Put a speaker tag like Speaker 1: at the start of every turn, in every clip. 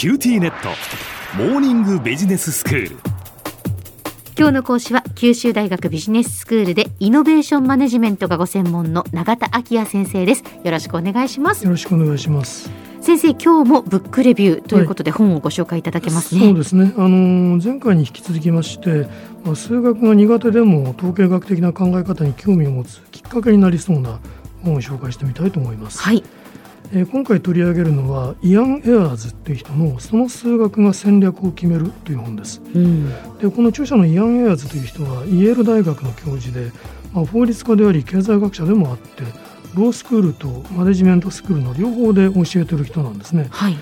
Speaker 1: QTnet。モーニングビジネススクール。
Speaker 2: 今日の講師は九州大学ビジネススクールでイノベーションマネジメントがご専門の永田晃也先生です。よろしくお願いします。
Speaker 3: よろしくお願いします。
Speaker 2: 先生今日もブックレビューということで本をご紹介いただけますね、
Speaker 3: はい、そうですね。あの前回に引き続きましてまあ、数学が苦手でも統計学的な考え方に興味を持つきっかけになりそうな本を紹介してみたいと思います、
Speaker 2: はい
Speaker 3: えー、今回取り上げるのはイアン・エアーズという人の「その数学が戦略を決める」という本です。うん、でこの著者のイアン・エアーズという人はイェール大学の教授で、まあ、法律家であり経済学者でもあってロースクールとマネジメントスクールの両方で教えている人なんですね。
Speaker 2: はい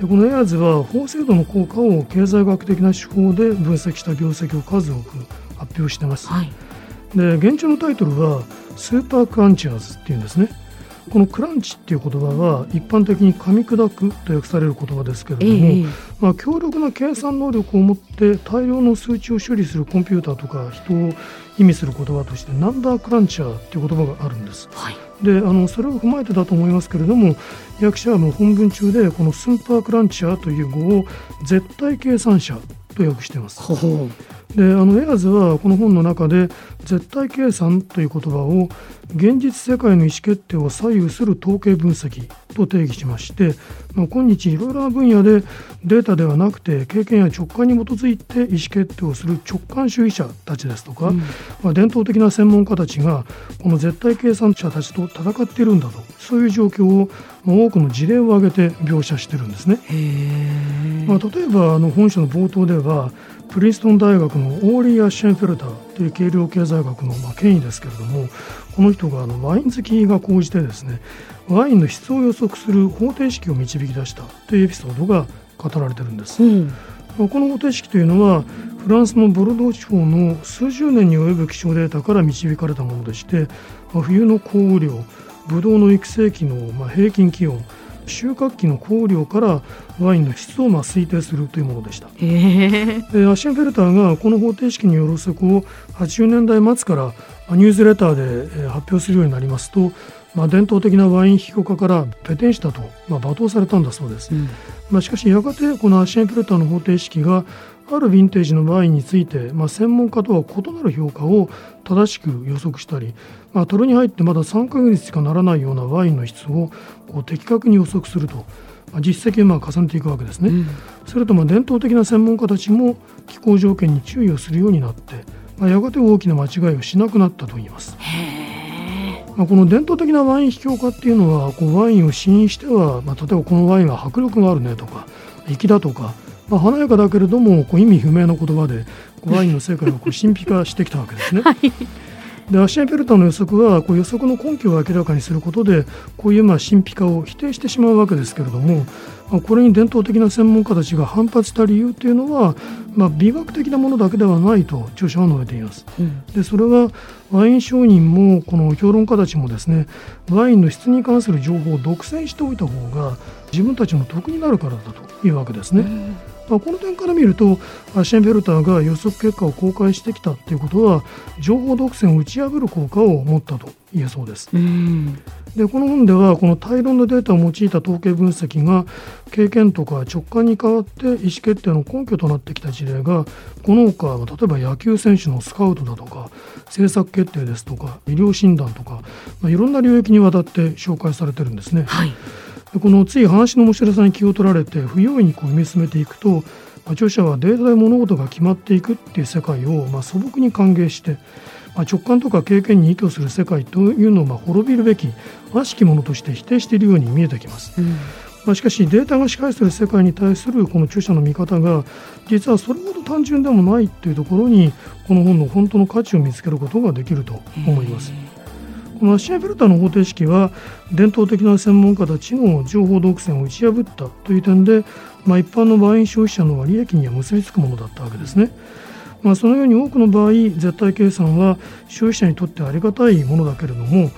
Speaker 3: でこのエアーズは法制度の効果を経済学的な手法で分析した業績を数多く発表しています。
Speaker 2: はい、
Speaker 3: で現状のタイトルは「スーパークランチャーズ」っていうんですね。このクランチっていう言葉は一般的に噛み砕くと訳される言葉ですけれども、えー、まあ、強力な計算能力を持って大量の数値を処理するコンピューターとか人を意味する言葉としてナンバークランチャーっていう言葉があるんです。
Speaker 2: はい、
Speaker 3: であのそれを踏まえてだと思いますけれども役者はもう本文中でこのスーパークランチャーという語を絶対計算者と訳しています。
Speaker 2: ほほ
Speaker 3: であのエアーズはこの本の中で絶対計算という言葉を現実世界の意思決定を左右する統計分析と定義しまして、まあ、今日いろいろな分野でデータではなくて経験や直感に基づいて意思決定をする直感主義者たちですとか、うん、まあ、伝統的な専門家たちがこの絶対計算者たちと戦っているんだとそういう状況を多くの事例を挙げて描写してるんですね。まあ、例えばあの本書の冒頭ではプリンストン大学のオーリー・アッシェンフェルターという計量経済学のまあ権威ですけれどもこの人があのワイン好きが高じてですねワインの質を予測する方程式を導き出したというエピソードが語られてるんです。うんこの方程式というのはフランスのボルドー地方の数十年に及ぶ気象データから導かれたものでして冬の降雨量ブドウの育成期の平均気温収穫期の降雨量からワインの質をまあ推定するというものでした。
Speaker 2: えー、
Speaker 3: アシェンフェルターがこの方程式による予測を80年代末からニュースレターで発表するようになりますと、まあ、伝統的なワイン批評家からペテンしたと、まあ、罵倒されたんだそうです。うん、まあ、しかしやがてこのアシェンフェルターの方程式があるヴィンテージのワインについて、まあ、専門家とは異なる評価を正しく予測したり、まあ、樽に入ってまだ3ヶ月しかならないようなワインの質をこう的確に予測すると、まあ、実績をまあ重ねていくわけですね。うん、それとまあ伝統的な専門家たちも気候条件に注意をするようになって、まあ、やがて大きな間違いをしなくなったといいます。まあ、この伝統的なワイン批評家っていうのはこうワインを試飲しては、まあ、例えばこのワインは迫力があるねとか粋だとかまあ、華やかだけれどもこう意味不明な言葉でワインの世界をこう神秘化してきたわけですね。
Speaker 2: はい、
Speaker 3: でアシエンペルタの予測はこう予測の根拠を明らかにすることでこういうまあ神秘化を否定してしまうわけですけれども、まあ、これに伝統的な専門家たちが反発した理由というのは、まあ、美学的なものだけではないと著者は述べています。うん、でそれはワイン商人もこの評論家たちもですねワインの質に関する情報を独占しておいた方が自分たちの得になるからだというわけですね。うんまあ、この点から見るとアシェンベルターが予測結果を公開してきたということは情報独占を打ち破る効果を持ったと言えそうです。でこの本ではこの大量のデータを用いた統計分析が経験とか直感に代わって意思決定の根拠となってきた事例がこのほか例えば野球選手のスカウトだとか政策決定ですとか医療診断とか、まあ、いろんな領域にわたって紹介されてるんですね。
Speaker 2: はい
Speaker 3: このつい話の面白さに気を取られて不用意にこう読み進めていくと、まあ、著者はデータで物事が決まっていくっていう世界をまあ素朴に歓迎して、まあ、直感とか経験に依拠する世界というのをまあ滅びるべき悪しきものとして否定しているように見えてきます。うんまあ、しかしデータが支配する世界に対するこの著者の見方が実はそれほど単純でもないというところにこの本の本当の価値を見つけることができると思います。このアシアフェルタの方程式は伝統的な専門家たちの情報独占を打ち破ったという点で、まあ、一般のワイン消費者の利益には結びつくものだったわけですね。まあ、そのように多くの場合絶対計算は消費者にとってありがたいものだけれども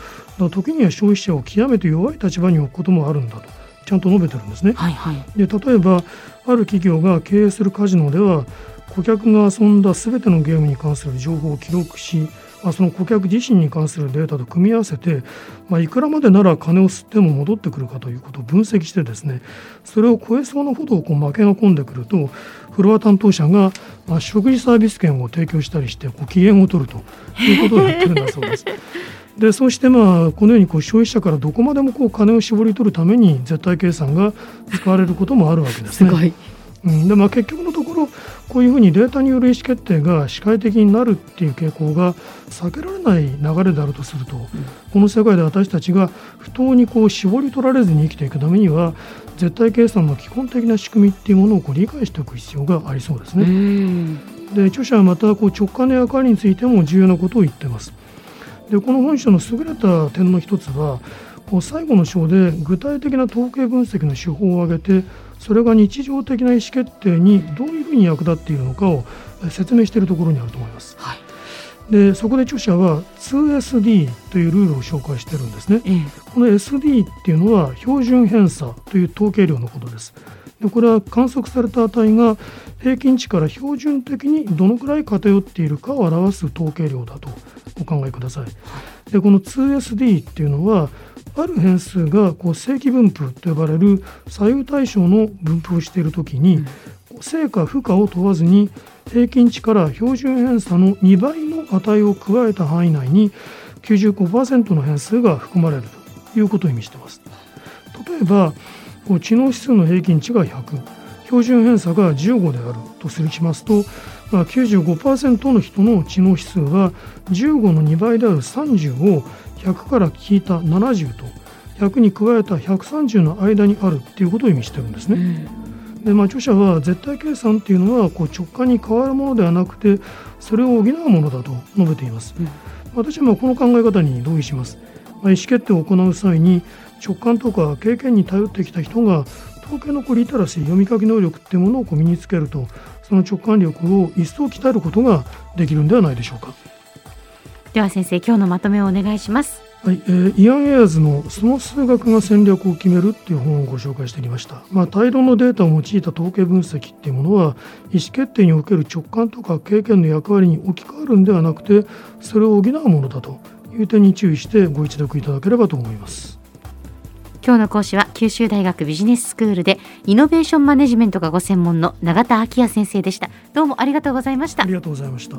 Speaker 3: 時には消費者を極めて弱い立場に置くこともあるんだとちゃんと述べてるんですね。
Speaker 2: はいはい、
Speaker 3: で例えばある企業が経営するカジノでは顧客が遊んだ全てのゲームに関する情報を記録しまあ、その顧客自身に関するデータと組み合わせて、まあ、いくらまでなら金を吸っても戻ってくるかということを分析してですねそれを超えそうなほどこう負けが込んでくるとフロア担当者が、まあ、食事サービス券を提供したりしてこう機嫌を取るということをやってるんだそうです。でそうしてまあこのようにこう消費者からどこまでもこう金を絞り取るために絶対計算が使われることもあるわけですね。うん、でまあ、結局のところこういうふうにデータによる意思決定が視界的になるっていう傾向が避けられない流れであるとすると、うん、この世界で私たちが不当にこう絞り取られずに生きていくためには絶対計算の基本的な仕組みっていうものをこう理解しておく必要がありそうですね。で著者はまたこう直感の役割についても重要なことを言っています。でこの本書の優れた点の一つは最後の章で具体的な統計分析の手法を挙げてそれが日常的な意思決定にどういうふうに役立っているのかを説明しているところにあると思います。はい、でそこで著者は 2SD というルールを紹介してるんですね。ええ、この SD っていうのは標準偏差という統計量のことです。でこれは観測された値が平均値から標準的にどのくらい偏っているかを表す統計量だとお考えください。でこの 2SD っていうのはある変数がこう正規分布と呼ばれる左右対称の分布をしているときに、正か負荷を問わずに平均値から標準偏差の2倍の値を加えた範囲内に95%の変数が含まれるということを意味しています。例えばこう知能指数の平均値が100標準偏差が15であるとするしますと、まあ、95%の人の知能指数は15の2倍である30を100から引いた70と100に加えた130の間にあるっていうことを意味してるんですね。うん、でまあ、著者は絶対計算っていうのはこう直感に変わるものではなくてそれを補うものだと述べています。うん、私はこの考え方に同意します。まあ、意思決定を行う際に直感とか経験に頼ってきた人が統計のリテラシー読み書き能力っていうものをこう身につけるとその直感力を一層鍛えることができるんではないでしょうか。
Speaker 2: では先生今日のまとめをお願いします。
Speaker 3: はい、えー、イアン・エアーズの「その数学が戦略を決める」っていう本をご紹介してきました、まあ、大量のデータを用いた統計分析っていうものは意思決定における直感とか経験の役割に置き換わるんではなくてそれを補うものだという点に注意してご一読いただければと思います
Speaker 2: 今日の講師は九州大学ビジネススクールでイノベーションマネジメントがご専門の永田昭也先生でした。どうもありがとうございました。
Speaker 3: ありがとうございました。